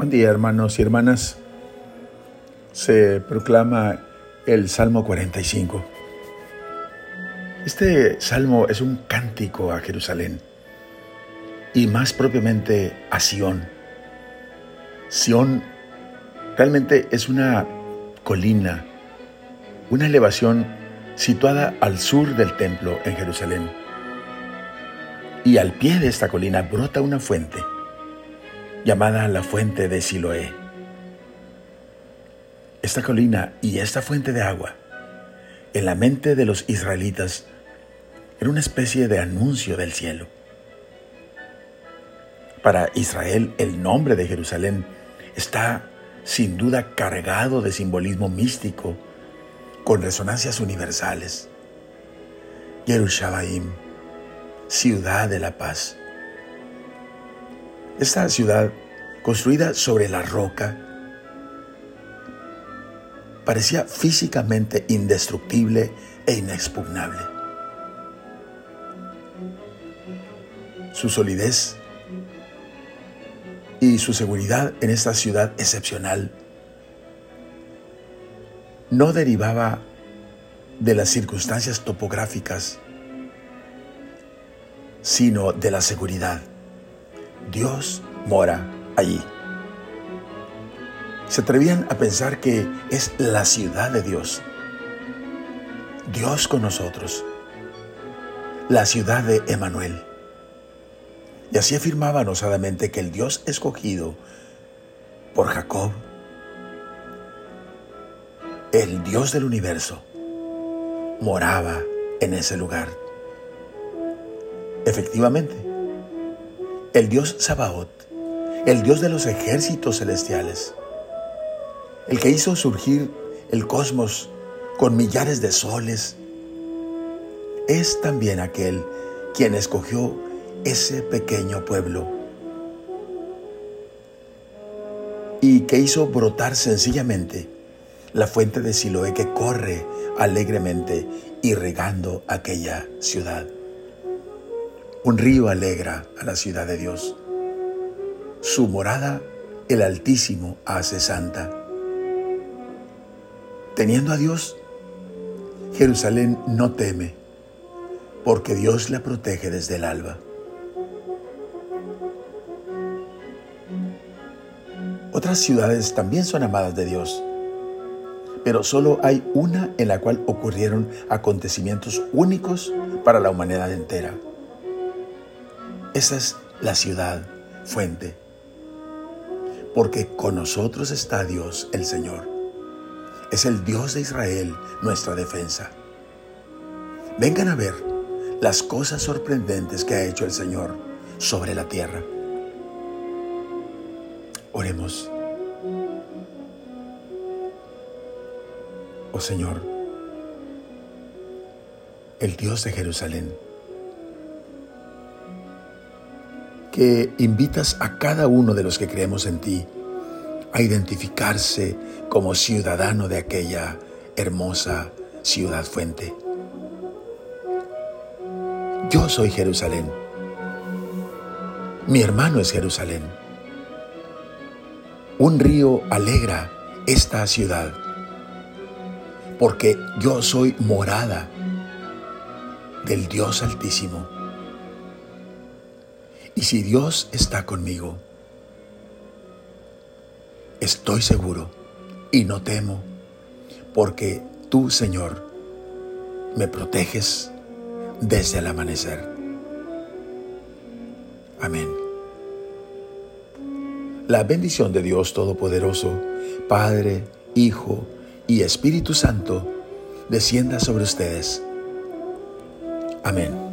Buen día hermanos y hermanas. Se proclama el Salmo 45. Este salmo es un cántico a Jerusalén y más propiamente a Sión. Sión realmente es una colina, una elevación situada al sur del templo en Jerusalén. Y al pie de esta colina brota una fuente llamada la fuente de Siloé. Esta colina y esta fuente de agua, en la mente de los israelitas, era una especie de anuncio del cielo. Para Israel el nombre de Jerusalén está sin duda cargado de simbolismo místico con resonancias universales. Jerusalén, ciudad de la paz. Esta ciudad, construida sobre la roca, parecía físicamente indestructible e inexpugnable. Su solidez y su seguridad en esta ciudad excepcional no derivaba de las circunstancias topográficas, sino de la seguridad. Dios mora allí. Se atrevían a pensar que es la ciudad de Dios. Dios con nosotros. La ciudad de Emanuel. Y así afirmaban osadamente que el Dios escogido por Jacob, el Dios del universo, moraba en ese lugar. Efectivamente, el Dios Sabaoth, el Dios de los ejércitos celestiales, el que hizo surgir el cosmos con millares de soles, es también aquel quien escogió ese pequeño pueblo y que hizo brotar sencillamente la fuente de Siloé que corre alegremente irrigando aquella ciudad. Un río alegra a la ciudad de Dios. Su morada el Altísimo hace santa. Teniendo a Dios, Jerusalén no teme, porque Dios la protege desde el alba. Otras ciudades también son amadas de Dios, pero solo hay una en la cual ocurrieron acontecimientos únicos para la humanidad entera. Esa es la ciudad fuente. Porque con nosotros está Dios el Señor. Es el Dios de Israel nuestra defensa. Vengan a ver las cosas sorprendentes que ha hecho el Señor sobre la tierra. Oremos. Oh Señor, el Dios de Jerusalén, que invitas a cada uno de los que creemos en ti a identificarse como ciudadano de aquella hermosa ciudad fuente. Yo soy Jerusalén. Mi hermano es Jerusalén. Un río alegra esta ciudad, porque yo soy morada del Dios Altísimo y si Dios está conmigo, estoy seguro y no temo, porque tú, Señor, me proteges desde el amanecer. Amén. La bendición de Dios Todopoderoso, Padre, Hijo y Espíritu Santo, descienda sobre ustedes. Amén.